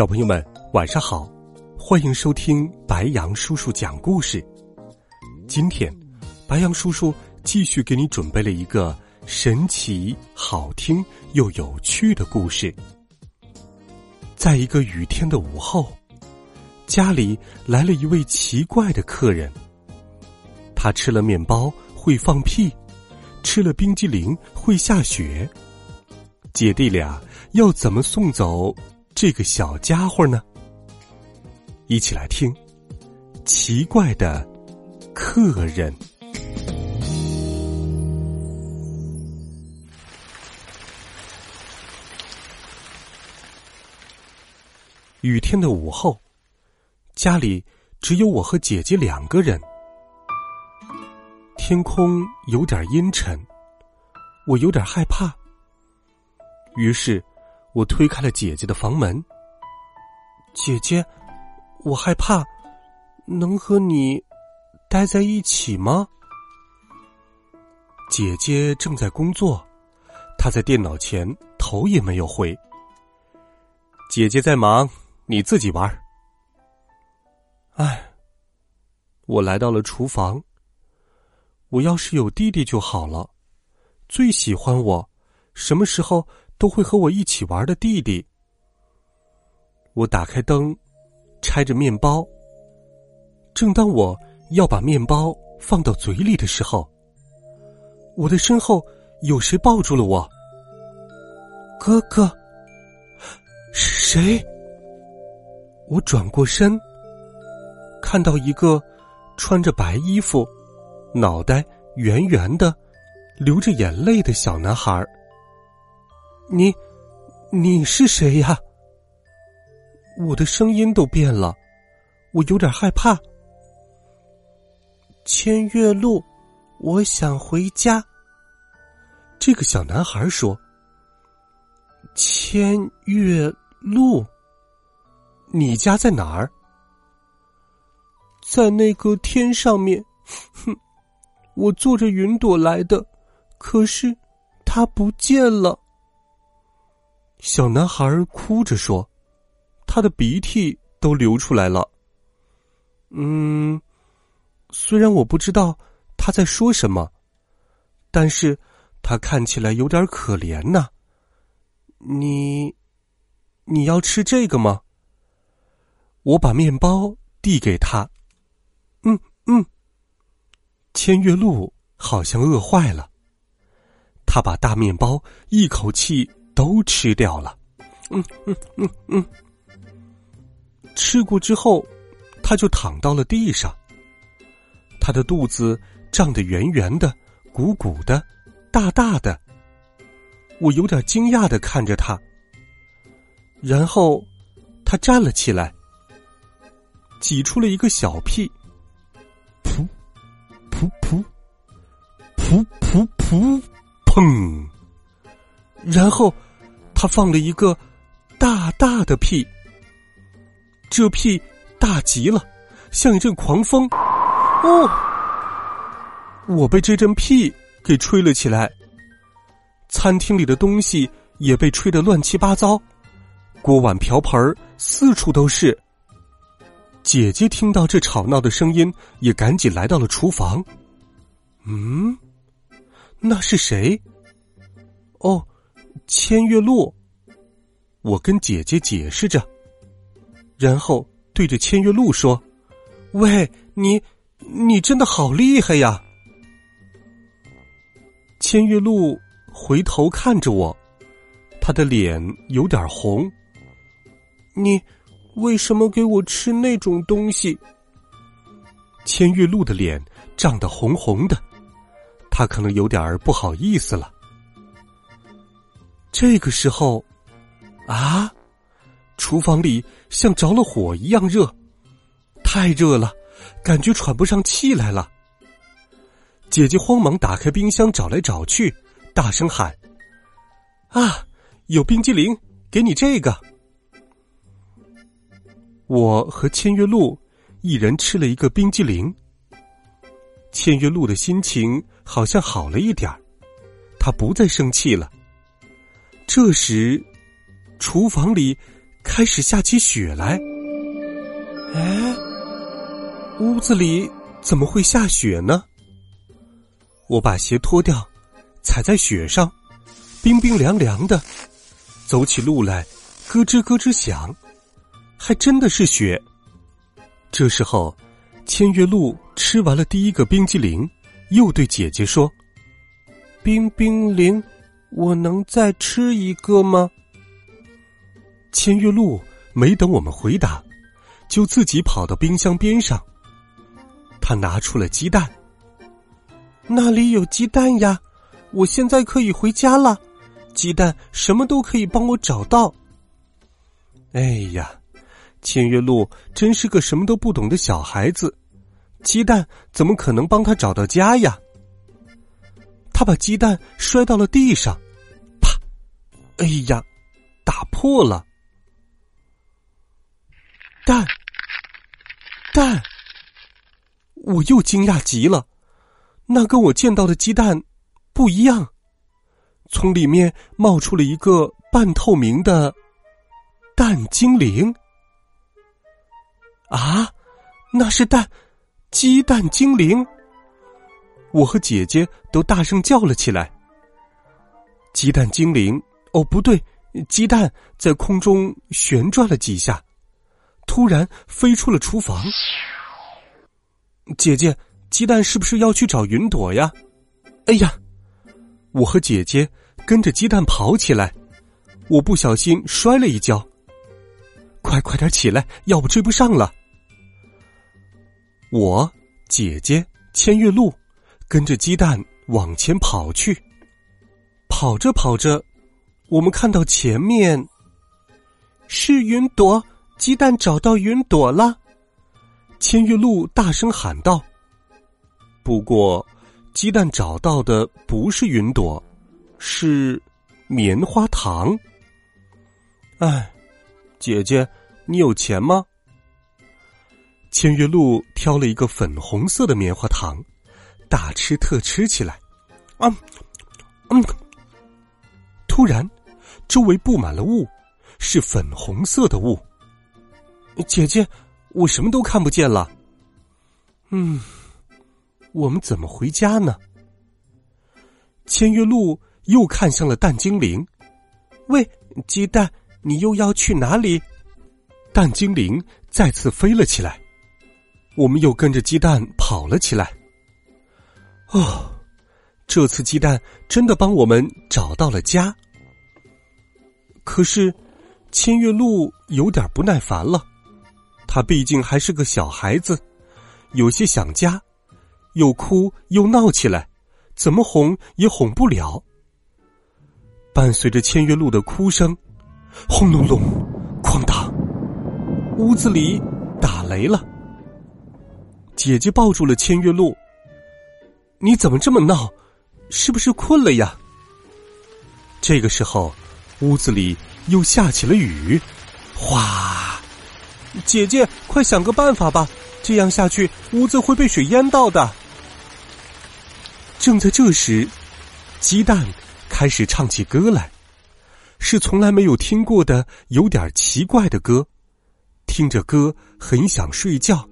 小朋友们，晚上好！欢迎收听白杨叔叔讲故事。今天，白杨叔叔继续给你准备了一个神奇、好听又有趣的故事。在一个雨天的午后，家里来了一位奇怪的客人。他吃了面包会放屁，吃了冰激凌会下雪。姐弟俩要怎么送走？这个小家伙呢？一起来听奇怪的客人。雨天的午后，家里只有我和姐姐两个人，天空有点阴沉，我有点害怕，于是。我推开了姐姐的房门。姐姐，我害怕，能和你待在一起吗？姐姐正在工作，她在电脑前头也没有回。姐姐在忙，你自己玩。唉，我来到了厨房。我要是有弟弟就好了，最喜欢我，什么时候？都会和我一起玩的弟弟。我打开灯，拆着面包。正当我要把面包放到嘴里的时候，我的身后有谁抱住了我？哥哥，是谁？我转过身，看到一个穿着白衣服、脑袋圆圆的、流着眼泪的小男孩。你，你是谁呀？我的声音都变了，我有点害怕。千月路，我想回家。这个小男孩说：“千月路，你家在哪儿？在那个天上面。哼，我坐着云朵来的，可是它不见了。”小男孩哭着说：“他的鼻涕都流出来了。”嗯，虽然我不知道他在说什么，但是他看起来有点可怜呢。你，你要吃这个吗？我把面包递给他。嗯嗯。千月鹿好像饿坏了，他把大面包一口气。都吃掉了，嗯嗯嗯嗯。吃过之后，他就躺到了地上。他的肚子胀得圆圆的、鼓鼓的、大大的。我有点惊讶的看着他。然后，他站了起来，挤出了一个小屁，噗，噗噗，噗噗噗，砰。然后，他放了一个大大的屁，这屁大极了，像一阵狂风。哦，我被这阵屁给吹了起来。餐厅里的东西也被吹得乱七八糟，锅碗瓢盆四处都是。姐姐听到这吵闹的声音，也赶紧来到了厨房。嗯，那是谁？哦。千月露，我跟姐姐解释着，然后对着千月露说：“喂，你，你真的好厉害呀！”千月露回头看着我，他的脸有点红。你为什么给我吃那种东西？千月露的脸涨得红红的，他可能有点不好意思了。这个时候，啊，厨房里像着了火一样热，太热了，感觉喘不上气来了。姐姐慌忙打开冰箱找来找去，大声喊：“啊，有冰激凌，给你这个！”我和千月露一人吃了一个冰激凌。千月露的心情好像好了一点儿，她不再生气了。这时，厨房里开始下起雪来。哎，屋子里怎么会下雪呢？我把鞋脱掉，踩在雪上，冰冰凉凉的，走起路来咯吱咯吱响，还真的是雪。这时候，千月露吃完了第一个冰激凌，又对姐姐说：“冰冰凌，我能再吃一个吗？”千月露没等我们回答，就自己跑到冰箱边上，他拿出了鸡蛋。那里有鸡蛋呀，我现在可以回家了。鸡蛋什么都可以帮我找到。哎呀，千月露真是个什么都不懂的小孩子，鸡蛋怎么可能帮他找到家呀？他把鸡蛋摔到了地上，啪！哎呀，打破了。蛋，蛋！我又惊讶极了。那跟我见到的鸡蛋不一样，从里面冒出了一个半透明的蛋精灵。啊，那是蛋，鸡蛋精灵！我和姐姐都大声叫了起来。鸡蛋精灵，哦，不对，鸡蛋在空中旋转了几下，突然飞出了厨房。姐姐。鸡蛋是不是要去找云朵呀？哎呀，我和姐姐跟着鸡蛋跑起来，我不小心摔了一跤。快快点起来，要不追不上了。我姐姐千月露跟着鸡蛋往前跑去，跑着跑着，我们看到前面是云朵，鸡蛋找到云朵了。千月露大声喊道。不过，鸡蛋找到的不是云朵，是棉花糖。哎，姐姐，你有钱吗？千月露挑了一个粉红色的棉花糖，大吃特吃起来。嗯嗯，突然，周围布满了雾，是粉红色的雾。姐姐，我什么都看不见了。嗯。我们怎么回家呢？千月露又看向了蛋精灵，喂，鸡蛋，你又要去哪里？蛋精灵再次飞了起来，我们又跟着鸡蛋跑了起来。哦，这次鸡蛋真的帮我们找到了家。可是，千月露有点不耐烦了，她毕竟还是个小孩子，有些想家。又哭又闹起来，怎么哄也哄不了。伴随着千月露的哭声，轰隆隆，哐当，屋子里打雷了。姐姐抱住了千月露：“你怎么这么闹？是不是困了呀？”这个时候，屋子里又下起了雨，哗！姐姐，快想个办法吧，这样下去，屋子会被水淹到的。正在这时，鸡蛋开始唱起歌来，是从来没有听过的、有点奇怪的歌。听着歌，很想睡觉。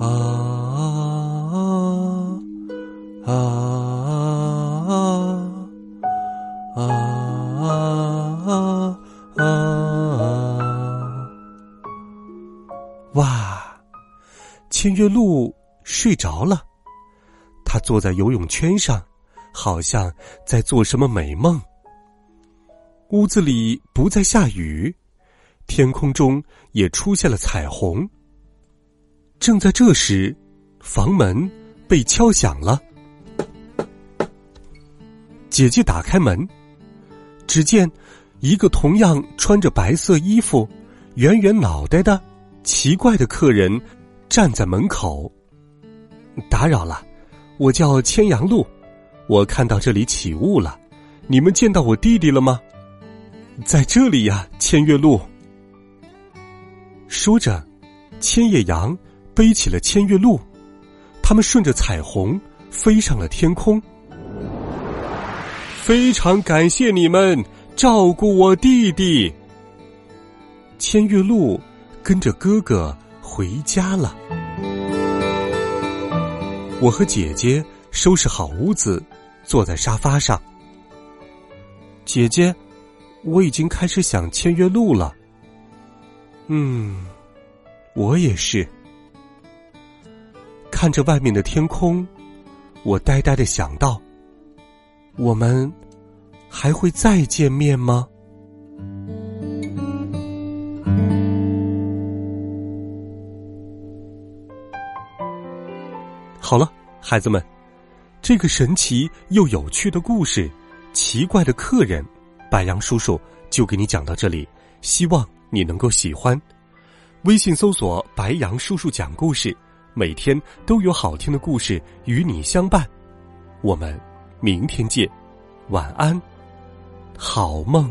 啊啊啊啊啊啊啊啊！哇，千月露睡着了。他坐在游泳圈上，好像在做什么美梦。屋子里不再下雨，天空中也出现了彩虹。正在这时，房门被敲响了。姐姐打开门，只见一个同样穿着白色衣服、圆圆脑袋的奇怪的客人站在门口。打扰了，我叫千阳路，我看到这里起雾了，你们见到我弟弟了吗？在这里呀，千月路。说着，千叶阳背起了千月路，他们顺着彩虹飞上了天空。非常感谢你们照顾我弟弟。千月露跟着哥哥回家了。我和姐姐收拾好屋子，坐在沙发上。姐姐，我已经开始想千月露了。嗯，我也是。看着外面的天空，我呆呆的想到：我们还会再见面吗？好了，孩子们，这个神奇又有趣的故事，奇怪的客人，白杨叔叔就给你讲到这里。希望你能够喜欢。微信搜索“白杨叔叔讲故事”，每天都有好听的故事与你相伴。我们明天见，晚安，好梦。